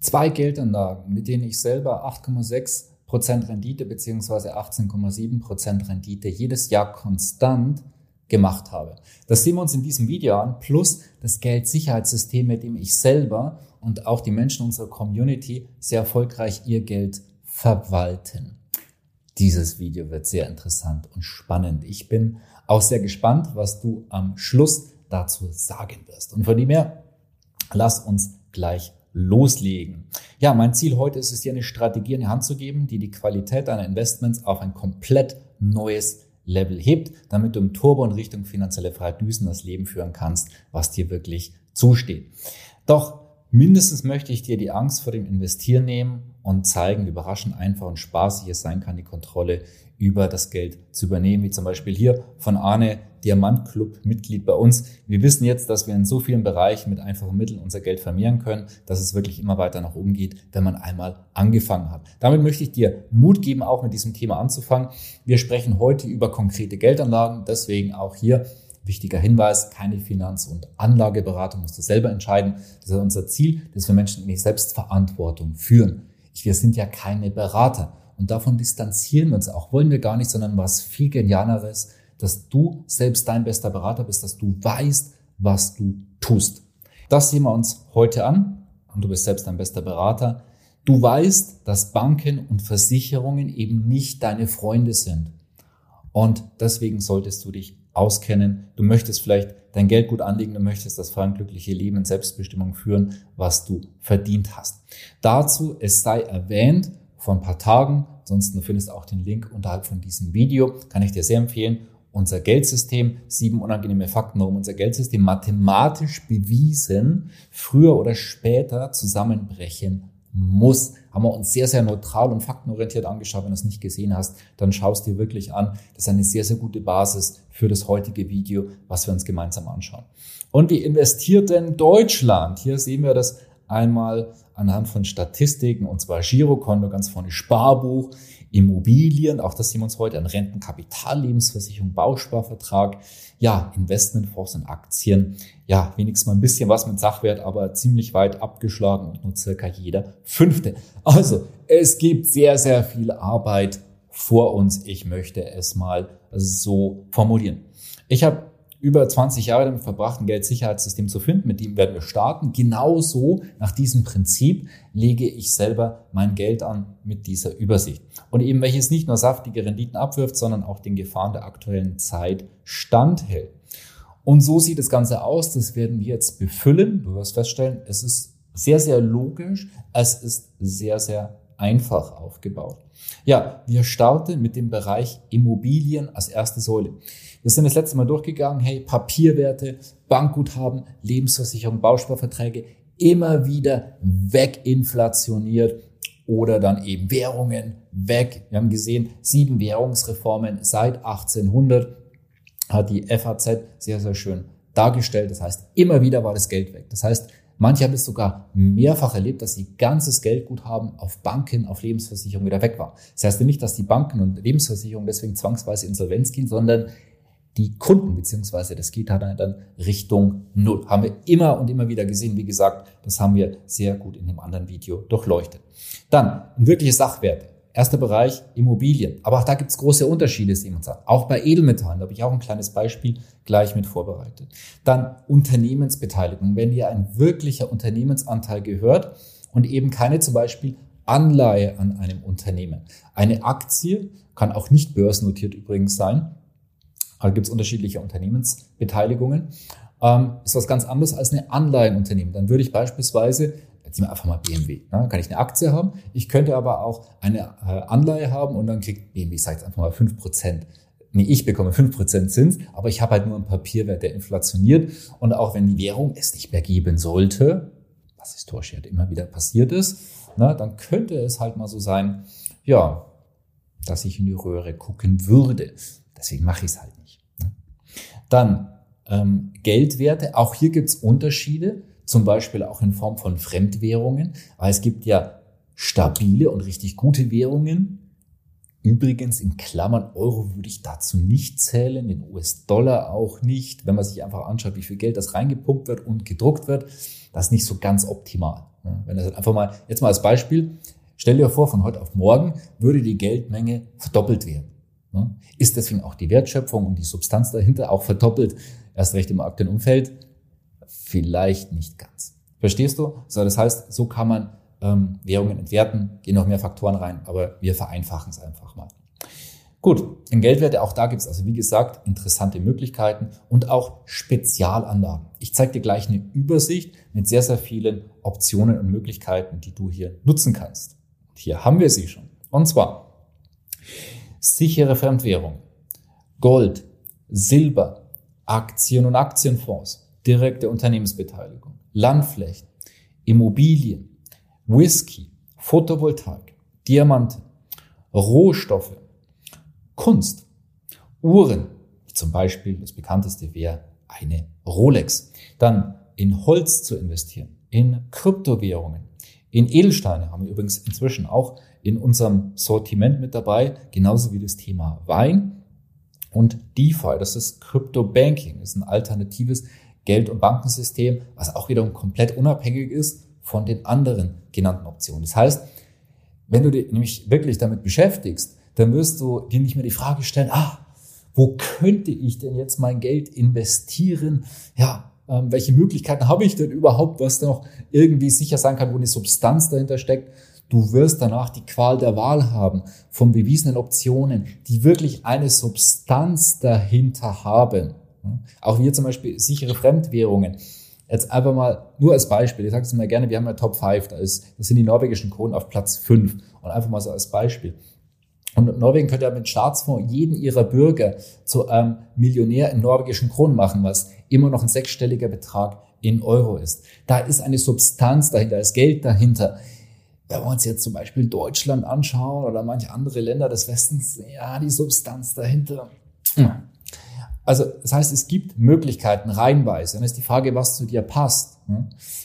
Zwei Geldanlagen, mit denen ich selber 8,6% Rendite bzw. 18,7% Rendite jedes Jahr konstant gemacht habe. Das sehen wir uns in diesem Video an, plus das Geldsicherheitssystem, mit dem ich selber und auch die Menschen unserer Community sehr erfolgreich ihr Geld verwalten. Dieses Video wird sehr interessant und spannend. Ich bin auch sehr gespannt, was du am Schluss dazu sagen wirst. Und von dem her, lass uns gleich loslegen. Ja, mein Ziel heute ist es, dir eine Strategie in die Hand zu geben, die die Qualität deiner Investments auf ein komplett neues Level hebt, damit du im Turbo in Richtung finanzielle Freiheit düsen das Leben führen kannst, was dir wirklich zusteht. Doch mindestens möchte ich dir die Angst vor dem Investieren nehmen und zeigen, wie überraschend einfach und spaßig es sein kann, die Kontrolle über das Geld zu übernehmen, wie zum Beispiel hier von Arne, Diamantclub Mitglied bei uns. Wir wissen jetzt, dass wir in so vielen Bereichen mit einfachen Mitteln unser Geld vermehren können, dass es wirklich immer weiter nach oben geht, wenn man einmal angefangen hat. Damit möchte ich dir Mut geben, auch mit diesem Thema anzufangen. Wir sprechen heute über konkrete Geldanlagen, deswegen auch hier Wichtiger Hinweis, keine Finanz- und Anlageberatung, musst du selber entscheiden. Das ist unser Ziel, dass wir Menschen in die Selbstverantwortung führen. Wir sind ja keine Berater. Und davon distanzieren wir uns auch. Wollen wir gar nicht, sondern was viel genialeres, dass du selbst dein bester Berater bist, dass du weißt, was du tust. Das sehen wir uns heute an. Und du bist selbst dein bester Berater. Du weißt, dass Banken und Versicherungen eben nicht deine Freunde sind. Und deswegen solltest du dich auskennen. Du möchtest vielleicht dein Geld gut anlegen, du möchtest das glückliche Leben in Selbstbestimmung führen, was du verdient hast. Dazu, es sei erwähnt, vor ein paar Tagen, ansonsten du findest auch den Link unterhalb von diesem Video, kann ich dir sehr empfehlen, unser Geldsystem, sieben unangenehme Fakten, warum unser Geldsystem mathematisch bewiesen früher oder später zusammenbrechen muss. Haben wir uns sehr, sehr neutral und faktenorientiert angeschaut. Wenn du es nicht gesehen hast, dann schaust dir wirklich an. Das ist eine sehr, sehr gute Basis für das heutige Video, was wir uns gemeinsam anschauen. Und wie investiert denn Deutschland? Hier sehen wir das einmal anhand von Statistiken, und zwar Girokonto, ganz vorne Sparbuch, Immobilien, auch das sehen wir uns heute an Rentenkapital, Lebensversicherung, Bausparvertrag, ja, Investmentfonds und Aktien, ja, wenigstens mal ein bisschen was mit Sachwert, aber ziemlich weit abgeschlagen und nur circa jeder fünfte. Also, es gibt sehr, sehr viel Arbeit vor uns. Ich möchte es mal so formulieren. Ich habe über 20 Jahre damit verbracht, ein Geldsicherheitssystem zu finden, mit dem werden wir starten. Genauso nach diesem Prinzip lege ich selber mein Geld an mit dieser Übersicht. Und eben welches nicht nur saftige Renditen abwirft, sondern auch den Gefahren der aktuellen Zeit standhält. Und so sieht das Ganze aus. Das werden wir jetzt befüllen. Du wirst feststellen, es ist sehr, sehr logisch. Es ist sehr, sehr einfach aufgebaut. Ja, wir starten mit dem Bereich Immobilien als erste Säule. Wir sind das letzte Mal durchgegangen, hey, Papierwerte, Bankguthaben, Lebensversicherung, Bausparverträge, immer wieder weginflationiert oder dann eben Währungen weg. Wir haben gesehen, sieben Währungsreformen seit 1800 hat die FAZ sehr, sehr schön dargestellt. Das heißt, immer wieder war das Geld weg. Das heißt, Manche haben es sogar mehrfach erlebt, dass sie ganzes Geldguthaben auf Banken, auf Lebensversicherung wieder weg war. Das heißt nicht, dass die Banken und Lebensversicherungen deswegen zwangsweise insolvenz gehen, sondern die Kunden, beziehungsweise das geht halt dann Richtung Null. Haben wir immer und immer wieder gesehen. Wie gesagt, das haben wir sehr gut in dem anderen Video durchleuchtet. Dann, wirkliche Sachwerte. Erster Bereich Immobilien. Aber auch da gibt es große Unterschiede, wir uns an. Auch bei Edelmetallen, da habe ich auch ein kleines Beispiel gleich mit vorbereitet. Dann Unternehmensbeteiligung. Wenn dir ein wirklicher Unternehmensanteil gehört und eben keine zum Beispiel Anleihe an einem Unternehmen. Eine Aktie kann auch nicht börsennotiert übrigens sein. Da gibt es unterschiedliche Unternehmensbeteiligungen. Ähm, ist was ganz anderes als eine Anleihenunternehmen. Dann würde ich beispielsweise Jetzt nehmen wir einfach mal BMW. Ne? Kann ich eine Aktie haben? Ich könnte aber auch eine äh, Anleihe haben und dann kriegt BMW, ich sage jetzt einfach mal 5%. Nee, ich bekomme 5% Zins, aber ich habe halt nur einen Papierwert, der inflationiert. Und auch wenn die Währung es nicht mehr geben sollte, was historisch halt immer wieder passiert ist, na, dann könnte es halt mal so sein, ja, dass ich in die Röhre gucken würde. Deswegen mache ich es halt nicht. Ne? Dann ähm, Geldwerte, auch hier gibt es Unterschiede, zum Beispiel auch in Form von Fremdwährungen, weil es gibt ja stabile und richtig gute Währungen. Übrigens in Klammern Euro würde ich dazu nicht zählen, den US-Dollar auch nicht. Wenn man sich einfach anschaut, wie viel Geld das reingepumpt wird und gedruckt wird, das ist nicht so ganz optimal. Wenn das einfach mal, jetzt mal als Beispiel, stell dir vor, von heute auf morgen würde die Geldmenge verdoppelt werden. Ist deswegen auch die Wertschöpfung und die Substanz dahinter auch verdoppelt, erst recht im aktuellen Umfeld? Vielleicht nicht ganz. Verstehst du? So, das heißt, so kann man ähm, Währungen entwerten, gehen noch mehr Faktoren rein, aber wir vereinfachen es einfach mal. Gut, in Geldwerte, auch da gibt es also wie gesagt interessante Möglichkeiten und auch Spezialanlagen. Ich zeige dir gleich eine Übersicht mit sehr, sehr vielen Optionen und Möglichkeiten, die du hier nutzen kannst. Und hier haben wir sie schon. Und zwar sichere Fremdwährung, Gold, Silber, Aktien und Aktienfonds, direkte Unternehmensbeteiligung, Landflächen, Immobilien, Whisky, Photovoltaik, Diamanten, Rohstoffe, Kunst, Uhren, zum Beispiel das bekannteste wäre eine Rolex. Dann in Holz zu investieren, in Kryptowährungen, in Edelsteine haben wir übrigens inzwischen auch in unserem Sortiment mit dabei, genauso wie das Thema Wein und DeFi, das ist Crypto Banking, ist ein alternatives Geld- und Bankensystem, was auch wiederum komplett unabhängig ist von den anderen genannten Optionen. Das heißt, wenn du dich nämlich wirklich damit beschäftigst, dann wirst du dir nicht mehr die Frage stellen, ah, wo könnte ich denn jetzt mein Geld investieren? Ja, ähm, welche Möglichkeiten habe ich denn überhaupt, was noch irgendwie sicher sein kann, wo eine Substanz dahinter steckt? Du wirst danach die Qual der Wahl haben von bewiesenen Optionen, die wirklich eine Substanz dahinter haben. Auch wir zum Beispiel sichere Fremdwährungen. Jetzt einfach mal nur als Beispiel, ich sage es mal gerne, wir haben ja Top 5, da ist, das sind die norwegischen Kronen auf Platz 5 und einfach mal so als Beispiel. Und Norwegen könnte ja mit Staatsfonds jeden ihrer Bürger zu einem Millionär in norwegischen Kronen machen, was immer noch ein sechsstelliger Betrag in Euro ist. Da ist eine Substanz dahinter, da ist Geld dahinter. Wenn wir uns jetzt zum Beispiel Deutschland anschauen oder manche andere Länder des Westens, ja, die Substanz dahinter. Also das heißt, es gibt Möglichkeiten reinweise. Dann ist die Frage, was zu dir passt.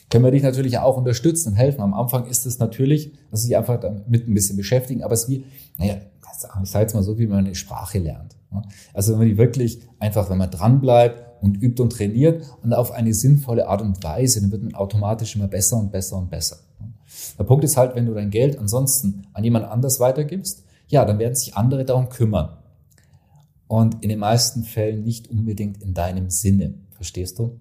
Können wir dich natürlich auch unterstützen und helfen. Am Anfang ist es natürlich, dass sie sich einfach damit ein bisschen beschäftigen, aber es ist wie, naja, ich sage jetzt mal so, wie man eine Sprache lernt. Also wenn man die wirklich einfach, wenn man dran bleibt und übt und trainiert und auf eine sinnvolle Art und Weise, dann wird man automatisch immer besser und besser und besser. Der Punkt ist halt, wenn du dein Geld ansonsten an jemand anders weitergibst, ja, dann werden sich andere darum kümmern. Und in den meisten Fällen nicht unbedingt in deinem Sinne. Verstehst du?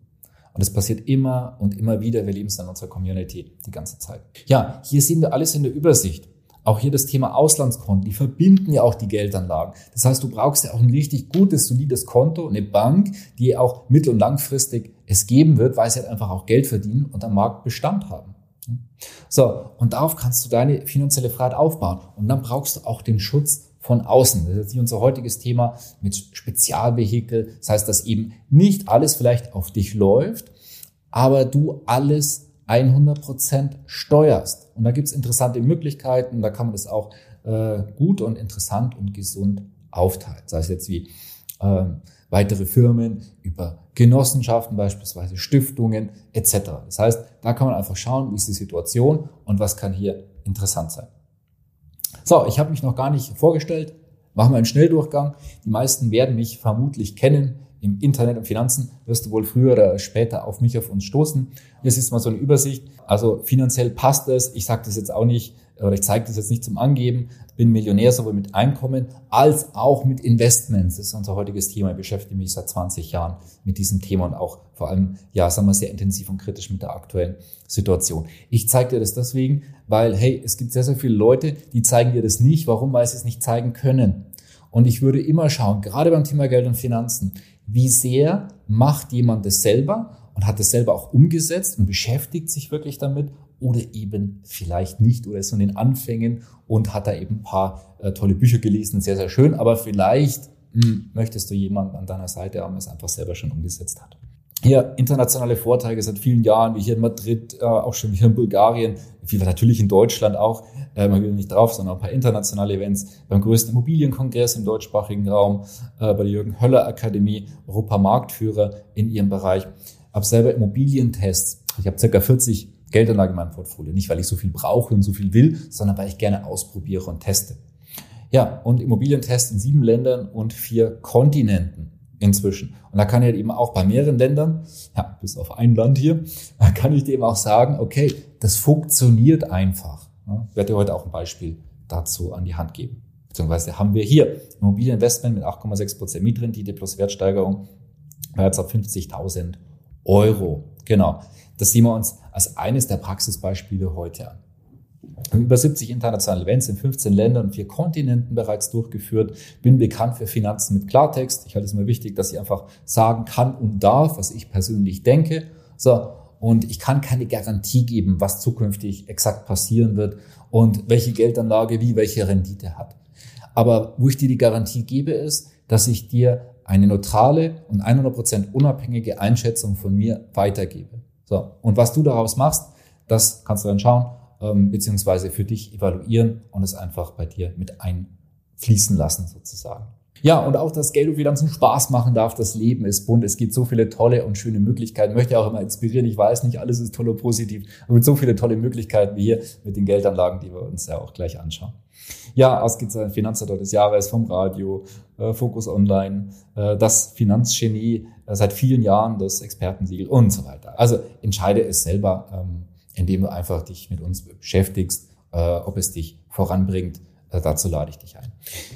Und es passiert immer und immer wieder. Wir leben es in unserer Community die ganze Zeit. Ja, hier sehen wir alles in der Übersicht. Auch hier das Thema Auslandskonten, die verbinden ja auch die Geldanlagen. Das heißt, du brauchst ja auch ein richtig gutes, solides Konto, eine Bank, die auch mittel- und langfristig es geben wird, weil sie halt einfach auch Geld verdienen und am Markt Bestand haben. So, und darauf kannst du deine finanzielle Freiheit aufbauen. Und dann brauchst du auch den Schutz von außen. Das ist jetzt unser heutiges Thema mit Spezialvehikel. Das heißt, dass eben nicht alles vielleicht auf dich läuft, aber du alles 100% steuerst. Und da gibt es interessante Möglichkeiten, da kann man das auch äh, gut und interessant und gesund aufteilen. Sei es jetzt wie äh, weitere Firmen, über Genossenschaften beispielsweise, Stiftungen etc. Das heißt, da kann man einfach schauen, wie ist die Situation und was kann hier interessant sein. So, ich habe mich noch gar nicht vorgestellt. Machen wir einen Schnelldurchgang. Die meisten werden mich vermutlich kennen im Internet und Finanzen wirst du wohl früher oder später auf mich auf uns stoßen. Hier ist mal so eine Übersicht. Also finanziell passt es. Ich sage das jetzt auch nicht oder ich zeige das jetzt nicht zum Angeben. Bin Millionär sowohl mit Einkommen als auch mit Investments. Das ist unser heutiges Thema. Ich beschäftige mich seit 20 Jahren mit diesem Thema und auch vor allem, ja, sagen wir sehr intensiv und kritisch mit der aktuellen Situation. Ich zeige dir das deswegen, weil, hey, es gibt sehr, sehr viele Leute, die zeigen dir das nicht. Warum? Weil sie es nicht zeigen können. Und ich würde immer schauen, gerade beim Thema Geld und Finanzen, wie sehr macht jemand das selber und hat das selber auch umgesetzt und beschäftigt sich wirklich damit oder eben vielleicht nicht oder ist so in den Anfängen und hat da eben ein paar äh, tolle Bücher gelesen, sehr, sehr schön, aber vielleicht mh, hm, möchtest du jemanden an deiner Seite haben, der es einfach selber schon umgesetzt hat. Hier internationale Vorträge seit vielen Jahren, wie hier in Madrid, äh, auch schon hier in Bulgarien, viele natürlich in Deutschland auch, äh, man will nicht drauf, sondern ein paar internationale Events beim größten Immobilienkongress im deutschsprachigen Raum, äh, bei der Jürgen Höller Akademie, Europamarktführer in ihrem Bereich. Hab selber Immobilientests. Ich habe circa 40 Geldanlagen in meinem Portfolio. Nicht, weil ich so viel brauche und so viel will, sondern weil ich gerne ausprobiere und teste. Ja, und Immobilientests in sieben Ländern und vier Kontinenten inzwischen. Und da kann ich eben auch bei mehreren Ländern, ja, bis auf ein Land hier, kann ich dem auch sagen, okay, das funktioniert einfach. Ich werde dir heute auch ein Beispiel dazu an die Hand geben. Beziehungsweise haben wir hier Immobilieninvestment mit 8,6% Mietrendite plus Wertsteigerung bei jetzt ab 50.000 Euro. Genau. Das sehen wir uns als eines der Praxisbeispiele heute an. Über 70 internationale Events in 15 Ländern und vier Kontinenten bereits durchgeführt. Bin bekannt für Finanzen mit Klartext. Ich halte es immer wichtig, dass ich einfach sagen kann und darf, was ich persönlich denke. So. Und ich kann keine Garantie geben, was zukünftig exakt passieren wird und welche Geldanlage wie welche Rendite hat. Aber wo ich dir die Garantie gebe, ist, dass ich dir eine neutrale und 100% unabhängige Einschätzung von mir weitergebe. So. Und was du daraus machst, das kannst du dann schauen ähm, beziehungsweise für dich evaluieren und es einfach bei dir mit einfließen lassen sozusagen. Ja, und auch das Geld wieder zum Spaß machen darf. Das Leben ist bunt. Es gibt so viele tolle und schöne Möglichkeiten. Ich möchte auch immer inspirieren. Ich weiß nicht, alles ist toll und positiv. Aber mit so viele tolle Möglichkeiten wie hier mit den Geldanlagen, die wir uns ja auch gleich anschauen. Ja, es gibt ein des Jahres vom Radio, äh, Focus Online, äh, das Finanzgenie äh, seit vielen Jahren, das Expertensiegel und so weiter. Also entscheide es selber. Ähm, indem du einfach dich mit uns beschäftigst, äh, ob es dich voranbringt. Äh, dazu lade ich dich ein.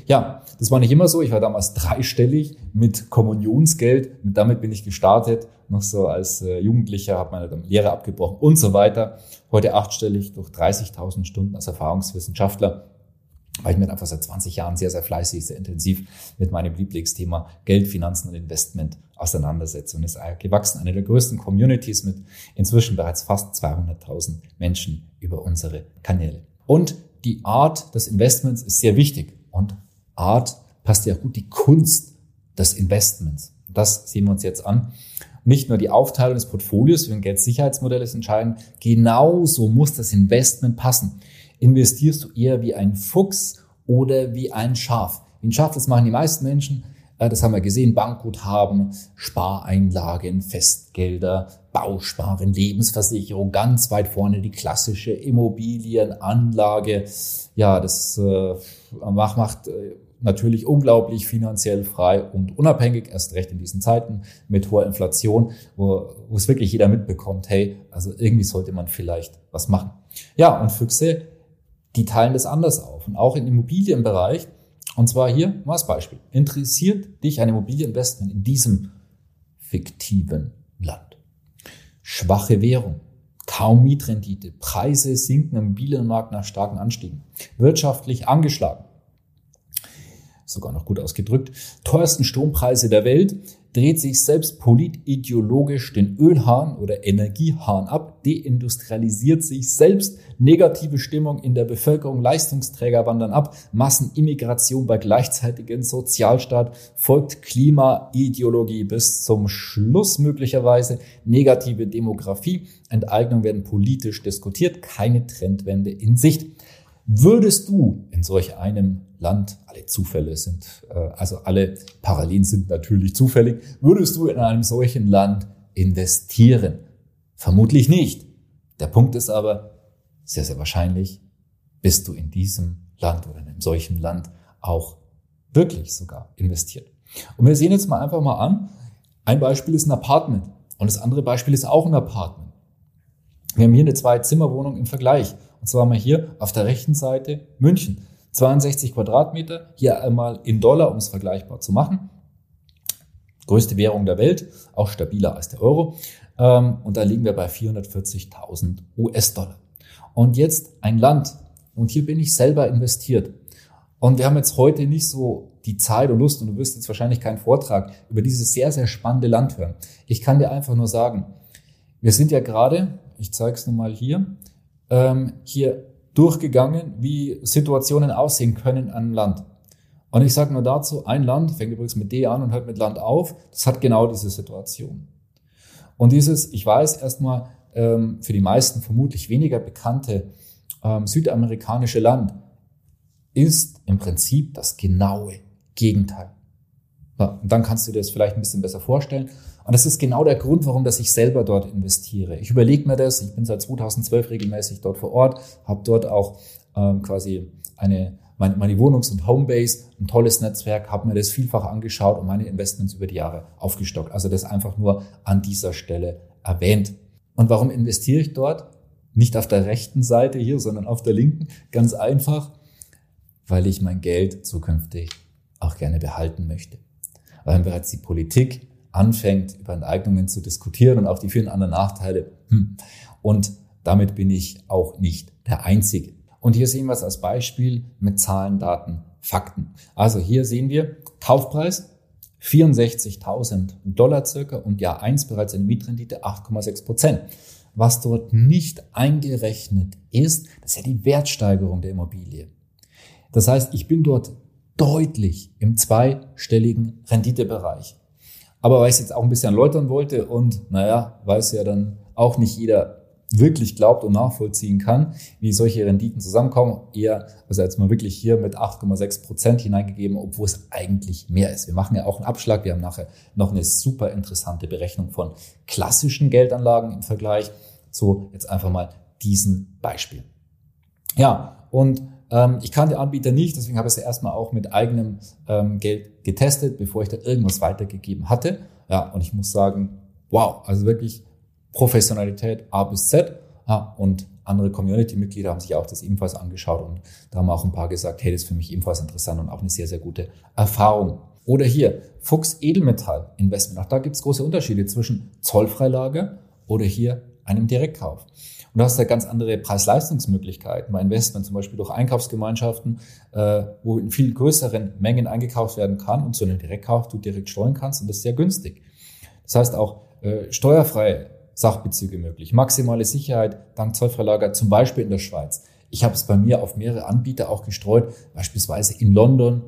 Ja, das war nicht immer so. Ich war damals dreistellig mit Kommunionsgeld. Und damit bin ich gestartet. Noch so als äh, Jugendlicher, habe meine Lehre abgebrochen und so weiter. Heute achtstellig durch 30.000 Stunden als Erfahrungswissenschaftler weil ich mir einfach seit 20 Jahren sehr, sehr fleißig, sehr intensiv mit meinem Lieblingsthema Geld, Finanzen und Investment auseinandersetze und ist gewachsen. Eine der größten Communities mit inzwischen bereits fast 200.000 Menschen über unsere Kanäle. Und die Art des Investments ist sehr wichtig. Und Art passt ja gut die Kunst des Investments. Das sehen wir uns jetzt an. Nicht nur die Aufteilung des Portfolios für ein Geldsicherheitsmodell ist entscheidend, genauso muss das Investment passen investierst du eher wie ein Fuchs oder wie ein Schaf. Wie ein Schaf, das machen die meisten Menschen. Äh, das haben wir gesehen, Bankguthaben, Spareinlagen, Festgelder, Bausparen, Lebensversicherung, ganz weit vorne die klassische Immobilienanlage. Ja, das äh, macht äh, natürlich unglaublich finanziell frei und unabhängig, erst recht in diesen Zeiten mit hoher Inflation, wo, wo es wirklich jeder mitbekommt, hey, also irgendwie sollte man vielleicht was machen. Ja, und Füchse die teilen das anders auf. Und auch im Immobilienbereich, und zwar hier mal als Beispiel, interessiert dich ein Immobilieninvestment in diesem fiktiven Land? Schwache Währung, kaum Mietrendite, Preise sinken im Immobilienmarkt nach starken Anstiegen, wirtschaftlich angeschlagen, sogar noch gut ausgedrückt, teuersten Strompreise der Welt, dreht sich selbst politideologisch den Ölhahn oder Energiehahn ab, deindustrialisiert sich selbst, negative Stimmung in der Bevölkerung, Leistungsträger wandern ab, Massenimmigration bei gleichzeitigen Sozialstaat, folgt Klimaideologie bis zum Schluss möglicherweise, negative Demografie, Enteignung werden politisch diskutiert, keine Trendwende in Sicht. Würdest du in solch einem Land, alle Zufälle sind, äh, also alle Parallelen sind natürlich zufällig, würdest du in einem solchen Land investieren? Vermutlich nicht. Der Punkt ist aber, sehr, sehr wahrscheinlich bist du in diesem Land oder in einem solchen Land auch wirklich sogar investiert. Und wir sehen jetzt mal einfach mal an, ein Beispiel ist ein Apartment und das andere Beispiel ist auch ein Apartment. Wir haben hier eine Zwei-Zimmer-Wohnung im Vergleich. Und zwar wir hier auf der rechten Seite München. 62 Quadratmeter, hier einmal in Dollar, um es vergleichbar zu machen. Größte Währung der Welt, auch stabiler als der Euro. Ähm, und da liegen wir bei 440.000 US-Dollar. Und jetzt ein Land, und hier bin ich selber investiert. Und wir haben jetzt heute nicht so die Zeit und Lust, und du wirst jetzt wahrscheinlich keinen Vortrag über dieses sehr, sehr spannende Land hören. Ich kann dir einfach nur sagen, wir sind ja gerade, ich zeige es nun mal hier, ähm, hier durchgegangen, wie Situationen aussehen können an einem Land. Und ich sage nur dazu, ein Land, fängt übrigens mit D an und hört mit Land auf, das hat genau diese Situation. Und dieses, ich weiß erstmal, ähm, für die meisten vermutlich weniger bekannte ähm, südamerikanische Land ist im Prinzip das genaue Gegenteil. Ja, und dann kannst du dir das vielleicht ein bisschen besser vorstellen. Und das ist genau der Grund, warum dass ich selber dort investiere. Ich überlege mir das, ich bin seit 2012 regelmäßig dort vor Ort, habe dort auch ähm, quasi eine, meine, meine Wohnungs- und Homebase, ein tolles Netzwerk, habe mir das vielfach angeschaut und meine Investments über die Jahre aufgestockt. Also das einfach nur an dieser Stelle erwähnt. Und warum investiere ich dort? Nicht auf der rechten Seite hier, sondern auf der linken. Ganz einfach, weil ich mein Geld zukünftig auch gerne behalten möchte. Weil bereits die Politik anfängt, über Enteignungen zu diskutieren und auch die vielen anderen Nachteile. Hm. Und damit bin ich auch nicht der Einzige. Und hier sehen wir es als Beispiel mit Zahlen, Daten, Fakten. Also hier sehen wir Kaufpreis 64.000 Dollar circa und Jahr 1 bereits eine Mietrendite 8,6 Prozent. Was dort nicht eingerechnet ist, das ist ja die Wertsteigerung der Immobilie. Das heißt, ich bin dort deutlich im zweistelligen Renditebereich. Aber weil ich es jetzt auch ein bisschen erläutern wollte und naja, weiß ja dann auch nicht jeder wirklich glaubt und nachvollziehen kann, wie solche Renditen zusammenkommen, eher, also jetzt mal wirklich hier mit 8,6 Prozent hineingegeben, obwohl es eigentlich mehr ist. Wir machen ja auch einen Abschlag. Wir haben nachher noch eine super interessante Berechnung von klassischen Geldanlagen im Vergleich zu jetzt einfach mal diesen Beispiel. Ja, und ähm, ich kann die Anbieter nicht, deswegen habe ich es erstmal auch mit eigenem ähm, Geld getestet, bevor ich da irgendwas weitergegeben hatte. Ja, und ich muss sagen, wow, also wirklich Professionalität A bis Z. Ja, und andere Community-Mitglieder haben sich auch das ebenfalls angeschaut und da haben auch ein paar gesagt, hey, das ist für mich ebenfalls interessant und auch eine sehr, sehr gute Erfahrung. Oder hier, Fuchs Edelmetall Investment. Auch da gibt es große Unterschiede zwischen Zollfreilage oder hier einem Direktkauf. Und du hast ja ganz andere Preis-Leistungsmöglichkeiten bei Investment, zum Beispiel durch Einkaufsgemeinschaften, äh, wo in viel größeren Mengen eingekauft werden kann und zu einem Direktkauf du direkt steuern kannst und das ist sehr günstig. Das heißt auch äh, steuerfreie Sachbezüge möglich, maximale Sicherheit dank Zollfreilager, zum Beispiel in der Schweiz. Ich habe es bei mir auf mehrere Anbieter auch gestreut, beispielsweise in London,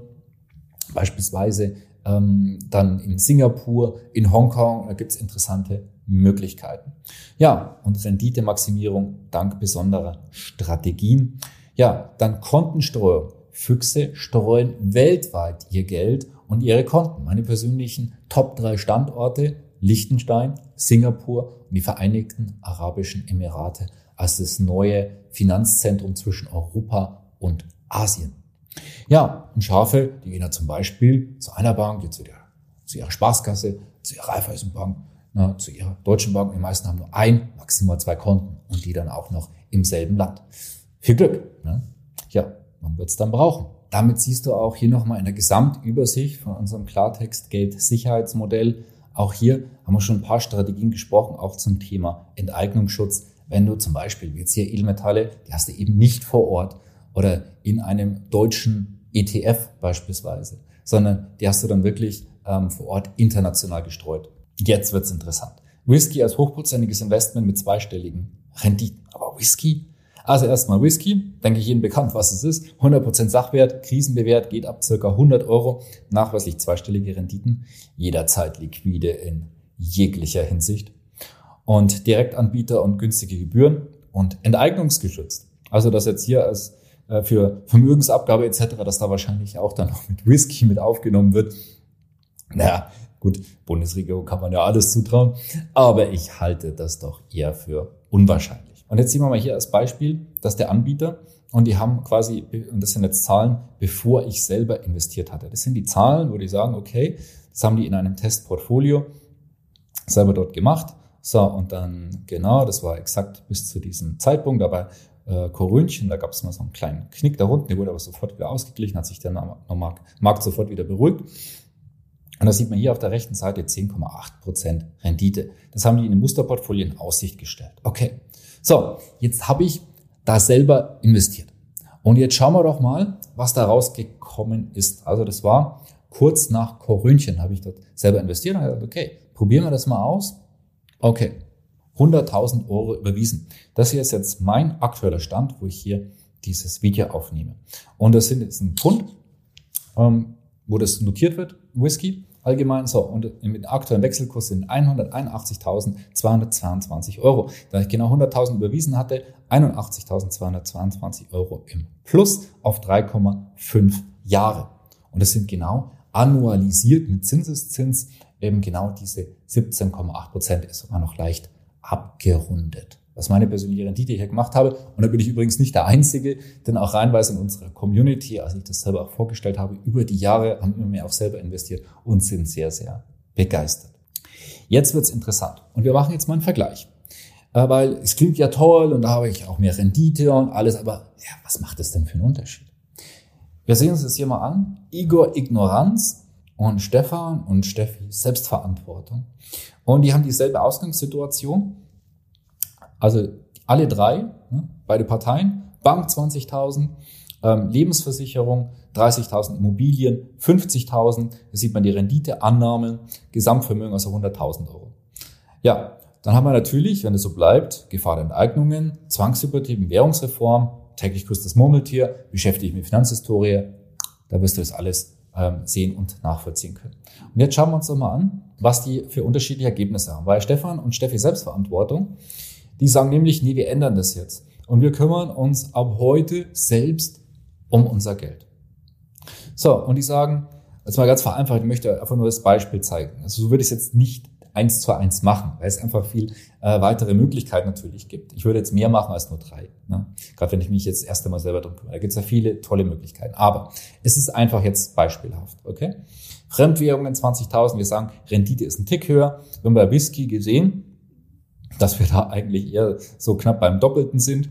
beispielsweise ähm, dann in Singapur, in Hongkong. Da gibt es interessante Möglichkeiten. Ja, und Renditemaximierung dank besonderer Strategien. Ja, dann Kontenstreuung. Füchse streuen weltweit ihr Geld und ihre Konten. Meine persönlichen Top 3 Standorte, Liechtenstein, Singapur und die Vereinigten Arabischen Emirate als das neue Finanzzentrum zwischen Europa und Asien. Ja, und Schafe, die gehen ja zum Beispiel zu einer Bank, jetzt zu, zu ihrer Spaßkasse, zu ihrer Raiffeisenbank, na, zu ihrer deutschen Bank. Die meisten haben nur ein, maximal zwei Konten und die dann auch noch im selben Land. Viel Glück. Ne? Ja, man wird es dann brauchen. Damit siehst du auch hier nochmal in der Gesamtübersicht von unserem Klartext Geld-Sicherheitsmodell. Auch hier haben wir schon ein paar Strategien gesprochen, auch zum Thema Enteignungsschutz. Wenn du zum Beispiel, jetzt hier Edelmetalle, die hast du eben nicht vor Ort oder in einem deutschen ETF beispielsweise, sondern die hast du dann wirklich ähm, vor Ort international gestreut. Jetzt wird's interessant. Whisky als hochprozentiges Investment mit zweistelligen Renditen. Aber Whisky? Also erstmal Whisky, denke ich jedem bekannt, was es ist. 100% Sachwert, krisenbewährt, geht ab circa 100 Euro, nachweislich zweistellige Renditen, jederzeit liquide in jeglicher Hinsicht. Und Direktanbieter und günstige Gebühren und enteignungsgeschützt. Also das jetzt hier als äh, für Vermögensabgabe etc., dass da wahrscheinlich auch dann noch mit Whisky mit aufgenommen wird. Naja, gut, Bundesregierung kann man ja alles zutrauen, aber ich halte das doch eher für unwahrscheinlich. Und jetzt sehen wir mal hier als Beispiel, dass der Anbieter und die haben quasi, und das sind jetzt Zahlen, bevor ich selber investiert hatte. Das sind die Zahlen, wo die sagen, okay, das haben die in einem Testportfolio selber dort gemacht. So, und dann, genau, das war exakt bis zu diesem Zeitpunkt, aber äh, Korönchen, da gab es mal so einen kleinen Knick da unten, der wurde aber sofort wieder ausgeglichen, hat sich der Markt sofort wieder beruhigt. Und da sieht man hier auf der rechten Seite 10,8 Prozent Rendite. Das haben die in dem Musterportfolio in Aussicht gestellt. Okay. So, jetzt habe ich da selber investiert. Und jetzt schauen wir doch mal, was da rausgekommen ist. Also das war kurz nach Korönchen habe ich dort selber investiert und gesagt, okay, probieren wir das mal aus. Okay, 100.000 Euro überwiesen. Das hier ist jetzt mein aktueller Stand, wo ich hier dieses Video aufnehme. Und das sind jetzt ein Pfund, ähm, wo das notiert wird, Whisky. allgemein. So, und mit dem aktuellen Wechselkurs sind 181.222 Euro. Da ich genau 100.000 überwiesen hatte, 81.222 Euro im Plus auf 3,5 Jahre. Und das sind genau annualisiert mit Zinseszins eben genau diese 17,8 Prozent ist sogar noch leicht abgerundet. Ist meine persönliche Rendite, hier gemacht habe. Und da bin ich übrigens nicht der Einzige, denn auch reinweise in unserer Community, als ich das selber auch vorgestellt habe, über die Jahre haben immer mehr auch selber investiert und sind sehr, sehr begeistert. Jetzt wird's interessant. Und wir machen jetzt mal einen Vergleich. Äh, weil es klingt ja toll und da habe ich auch mehr Rendite und alles, aber ja, was macht das denn für einen Unterschied? Wir sehen uns das hier mal an. Igor Ignoranz und Stefan und Steffi Selbstverantwortung. Und die haben dieselbe Ausgangssituation. Also alle drei, ne, beide Parteien, Bank 20.000, ähm, Lebensversicherung 30.000, Immobilien 50.000, da sieht man die Rendite, Annahmen, Gesamtvermögen also 100.000 Euro. Ja, dann haben wir natürlich, wenn es so bleibt, Gefahr der Enteignungen, Zwangshypotheken, Währungsreform, täglich grüßt das Murmeltier, beschäftige ich mit Finanzhistorie, da wirst du das alles ähm, sehen und nachvollziehen können. Und jetzt schauen wir uns doch mal an, was die für unterschiedliche Ergebnisse haben. Weil Stefan und Steffi Selbstverantwortung, die sagen nämlich, nee, wir ändern das jetzt. Und wir kümmern uns ab heute selbst um unser Geld. So, und die sagen, jetzt mal ganz vereinfacht, ich möchte einfach nur das Beispiel zeigen. Also so würde ich es jetzt nicht eins zu eins machen, weil es einfach viel äh, weitere Möglichkeiten natürlich gibt. Ich würde jetzt mehr machen als nur drei. Ne? Gerade wenn ich mich jetzt das erste Mal selber drum kümmere. Da gibt es ja viele tolle Möglichkeiten. Aber es ist einfach jetzt beispielhaft. Okay? Fremdwährungen 20.000, wir sagen, Rendite ist ein Tick höher. Wir haben bei Whisky gesehen, dass wir da eigentlich eher so knapp beim Doppelten sind.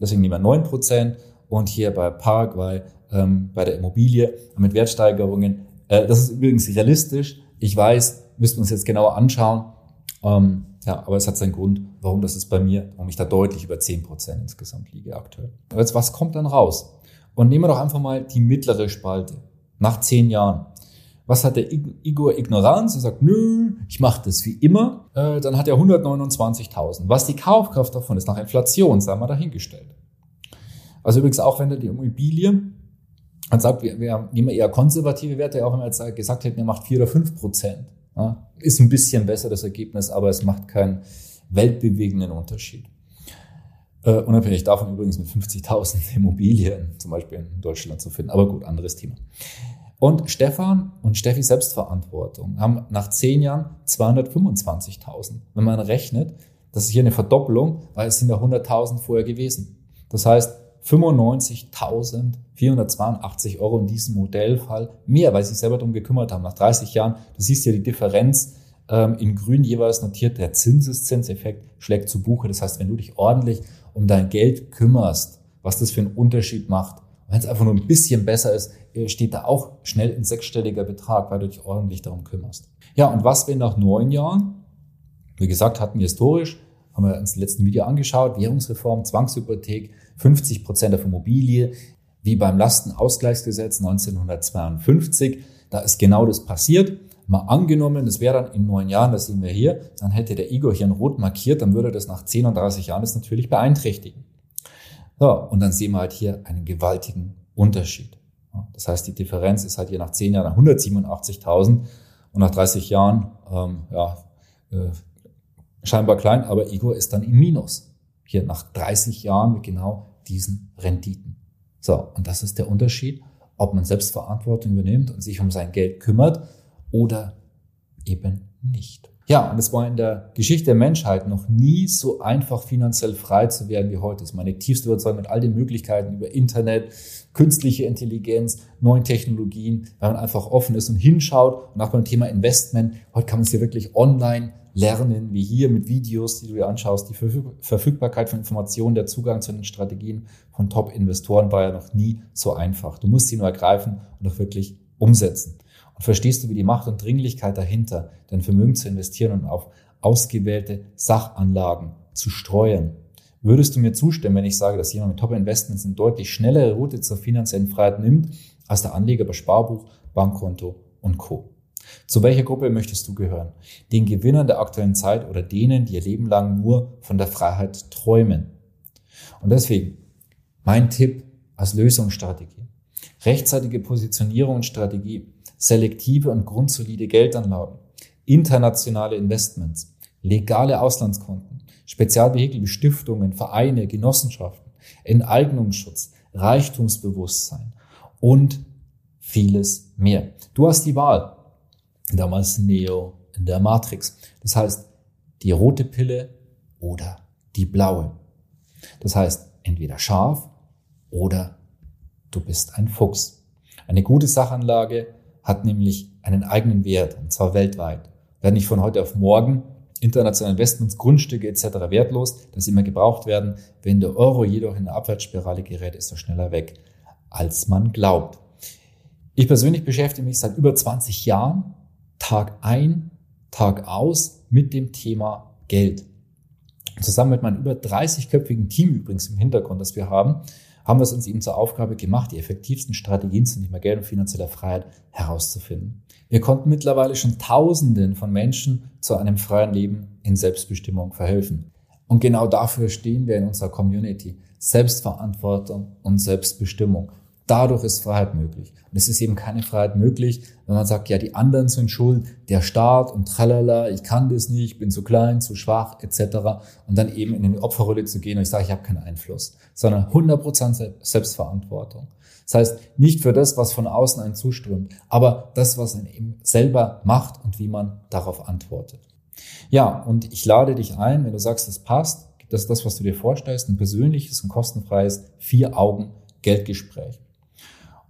Deswegen nehmen wir neun Prozent. Und hier bei Paraguay, ähm, bei der Immobilie mit Wertsteigerungen, äh, das ist übrigens realistisch. Ich weiß, müssten wir uns jetzt genauer anschauen. Ähm, ja, aber es hat seinen Grund, warum das ist bei mir, warum ich da deutlich über zehn Prozent insgesamt liege aktuell. Aber jetzt, was kommt dann raus? Und nehmen wir doch einfach mal die mittlere Spalte. Nach zehn Jahren. Was hat der Igor Ignoranz? Er sagt, nö, ich mache das wie immer. Äh, dann hat er 129.000. Was die Kaufkraft davon ist, nach Inflation, sei mal dahingestellt. Also übrigens auch, wenn er die Immobilie, man sagt, wir, wir nehmen eher konservative Werte, auch wenn jetzt gesagt hätten, er macht vier oder fünf Prozent. Ja, ist ein bisschen besser das Ergebnis, aber es macht keinen weltbewegenden Unterschied. Äh, unabhängig davon übrigens mit 50.000 Immobilien zum Beispiel in Deutschland zu finden. Aber gut, anderes Thema. Und Stefan und Steffi Selbstverantwortung haben nach zehn Jahren 225.000. Wenn man rechnet, das ist hier eine Verdoppelung, weil es sind ja 100.000 vorher gewesen. Das heißt, 95.482 Euro in diesem Modellfall mehr, weil sie sich selber darum gekümmert haben. Nach 30 Jahren, du siehst ja die Differenz ähm, in grün jeweils notiert, der Zinseszinseffekt schlägt zu Buche. Das heißt, wenn du dich ordentlich um dein Geld kümmerst, was das für einen Unterschied macht, wenn es einfach nur ein bisschen besser ist, äh, steht da auch schnell ein sechsstelliger Betrag, weil du dich ordentlich darum kümmerst. Ja, und was, wenn nach neun Jahren, wie gesagt, hatten wir historisch, haben wir uns im letzten Video angeschaut, Währungsreform, Zwangshypothek, 50 Prozent der Immobilie, wie beim Lastenausgleichsgesetz 1952. Da ist genau das passiert. Mal angenommen, das wäre dann in neun Jahren, das sehen wir hier, dann hätte der Igor hier in Rot markiert, dann würde das nach 10 und 30 Jahren das natürlich beeinträchtigen. So, und dann sehen wir halt hier einen gewaltigen Unterschied. Das heißt, die Differenz ist halt hier nach 10 Jahren 187.000 und nach 30 Jahren, ähm, ja, äh, scheinbar klein, aber Igor ist dann im Minus hier nach 30 Jahren mit genau diesen Renditen. So, und das ist der Unterschied, ob man Selbstverantwortung übernimmt und sich um sein Geld kümmert oder eben nicht. Ja, und es war in der Geschichte der Menschheit noch nie so einfach finanziell frei zu werden wie heute. Das ist meine tiefste Überzeugung mit all den Möglichkeiten über Internet, künstliche Intelligenz, neuen Technologien, weil man einfach offen ist und hinschaut. Und auch beim Thema Investment, heute kann man es ja wirklich online lernen, wie hier mit Videos, die du dir anschaust. Die Verfügbarkeit von Informationen, der Zugang zu den Strategien von Top-Investoren war ja noch nie so einfach. Du musst sie nur ergreifen und auch wirklich umsetzen. Und verstehst du, wie die Macht und Dringlichkeit dahinter, dein Vermögen zu investieren und auf ausgewählte Sachanlagen zu streuen. Würdest du mir zustimmen, wenn ich sage, dass jemand mit Top-Investments eine deutlich schnellere Route zur finanziellen Freiheit nimmt, als der Anleger bei Sparbuch, Bankkonto und Co.? Zu welcher Gruppe möchtest du gehören? Den Gewinnern der aktuellen Zeit oder denen, die ihr Leben lang nur von der Freiheit träumen? Und deswegen mein Tipp als Lösungsstrategie. Rechtzeitige Positionierung und Strategie selektive und grundsolide Geldanlagen, internationale Investments, legale Auslandskonten, Spezialvehikel wie Stiftungen, Vereine, Genossenschaften, Enteignungsschutz, Reichtumsbewusstsein und vieles mehr. Du hast die Wahl. Damals Neo in der Matrix. Das heißt, die rote Pille oder die blaue. Das heißt, entweder scharf oder du bist ein Fuchs. Eine gute Sachanlage hat nämlich einen eigenen Wert, und zwar weltweit. Werden nicht von heute auf morgen internationale Investments, Grundstücke etc. wertlos, dass sie immer gebraucht werden. Wenn der Euro jedoch in eine Abwärtsspirale gerät, ist er schneller weg, als man glaubt. Ich persönlich beschäftige mich seit über 20 Jahren, Tag ein, Tag aus, mit dem Thema Geld. Zusammen mit meinem über 30-köpfigen Team übrigens im Hintergrund, das wir haben, haben wir es uns eben zur Aufgabe gemacht, die effektivsten Strategien zum Thema Geld und finanzieller Freiheit herauszufinden. Wir konnten mittlerweile schon Tausenden von Menschen zu einem freien Leben in Selbstbestimmung verhelfen. Und genau dafür stehen wir in unserer Community. Selbstverantwortung und Selbstbestimmung. Dadurch ist Freiheit möglich. Und es ist eben keine Freiheit möglich, wenn man sagt, ja, die anderen sind schuld, der Staat und tralala, ich kann das nicht, bin zu klein, zu schwach, etc. Und dann eben in die Opferrolle zu gehen und ich sage, ich habe keinen Einfluss, sondern 100% Selbstverantwortung. Das heißt, nicht für das, was von außen einen zuströmt, aber das, was man eben selber macht und wie man darauf antwortet. Ja, und ich lade dich ein, wenn du sagst, das passt, das ist das, was du dir vorstellst, ein persönliches und kostenfreies Vier-Augen-Geldgespräch.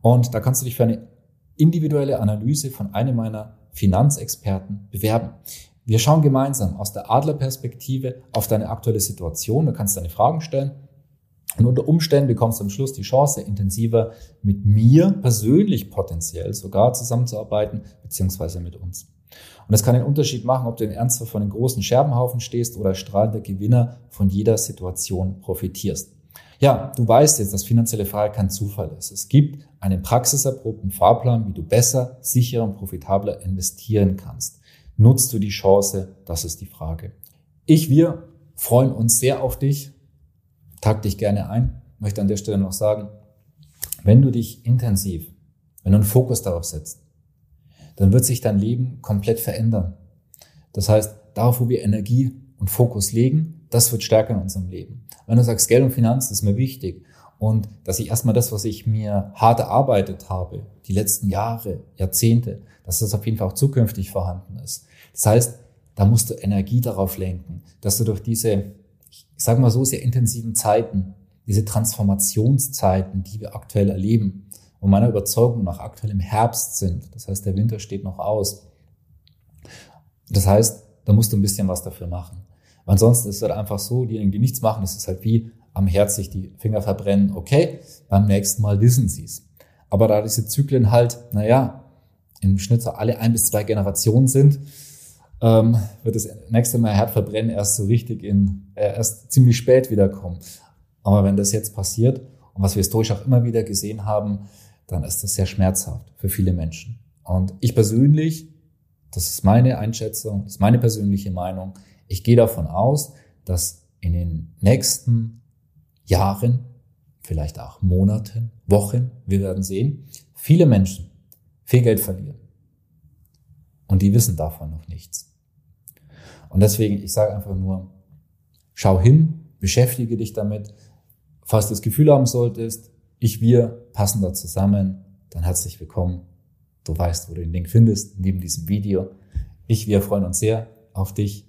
Und da kannst du dich für eine individuelle Analyse von einem meiner Finanzexperten bewerben. Wir schauen gemeinsam aus der Adlerperspektive auf deine aktuelle Situation. Du kannst deine Fragen stellen. Und unter Umständen bekommst du am Schluss die Chance, intensiver mit mir persönlich potenziell sogar zusammenzuarbeiten, beziehungsweise mit uns. Und das kann einen Unterschied machen, ob du in Ernstfall von einem großen Scherbenhaufen stehst oder strahlender Gewinner von jeder Situation profitierst. Ja, du weißt jetzt, dass finanzielle Freiheit kein Zufall ist. Es gibt einen praxiserprobten Fahrplan, wie du besser, sicherer und profitabler investieren kannst. Nutzt du die Chance? Das ist die Frage. Ich, wir freuen uns sehr auf dich. Tag dich gerne ein. Ich möchte an der Stelle noch sagen, wenn du dich intensiv, wenn du einen Fokus darauf setzt, dann wird sich dein Leben komplett verändern. Das heißt, darauf, wo wir Energie und Fokus legen, das wird stärker in unserem Leben. Wenn du sagst, Geld und Finanzen ist mir wichtig und dass ich erstmal das, was ich mir hart erarbeitet habe, die letzten Jahre, Jahrzehnte, dass das auf jeden Fall auch zukünftig vorhanden ist. Das heißt, da musst du Energie darauf lenken, dass du durch diese, ich sage mal so, sehr intensiven Zeiten, diese Transformationszeiten, die wir aktuell erleben und meiner Überzeugung nach aktuell im Herbst sind, das heißt, der Winter steht noch aus. Das heißt, da musst du ein bisschen was dafür machen. Ansonsten ist es halt einfach so, diejenigen, die nichts machen, das ist halt wie am Herz sich die Finger verbrennen. Okay, beim nächsten Mal wissen sie es. Aber da diese Zyklen halt, naja, im Schnitt so alle ein bis zwei Generationen sind, ähm, wird das nächste Mal Herdverbrennen erst so richtig in, äh, erst ziemlich spät wiederkommen. Aber wenn das jetzt passiert und was wir historisch auch immer wieder gesehen haben, dann ist das sehr schmerzhaft für viele Menschen. Und ich persönlich, das ist meine Einschätzung, das ist meine persönliche Meinung, ich gehe davon aus, dass in den nächsten Jahren, vielleicht auch Monaten, Wochen, wir werden sehen, viele Menschen viel Geld verlieren. Und die wissen davon noch nichts. Und deswegen, ich sage einfach nur, schau hin, beschäftige dich damit. Falls du das Gefühl haben solltest, ich, wir passen da zusammen, dann herzlich willkommen. Du weißt, wo du den Link findest, neben diesem Video. Ich, wir freuen uns sehr auf dich.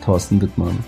Thorsten Wittmann.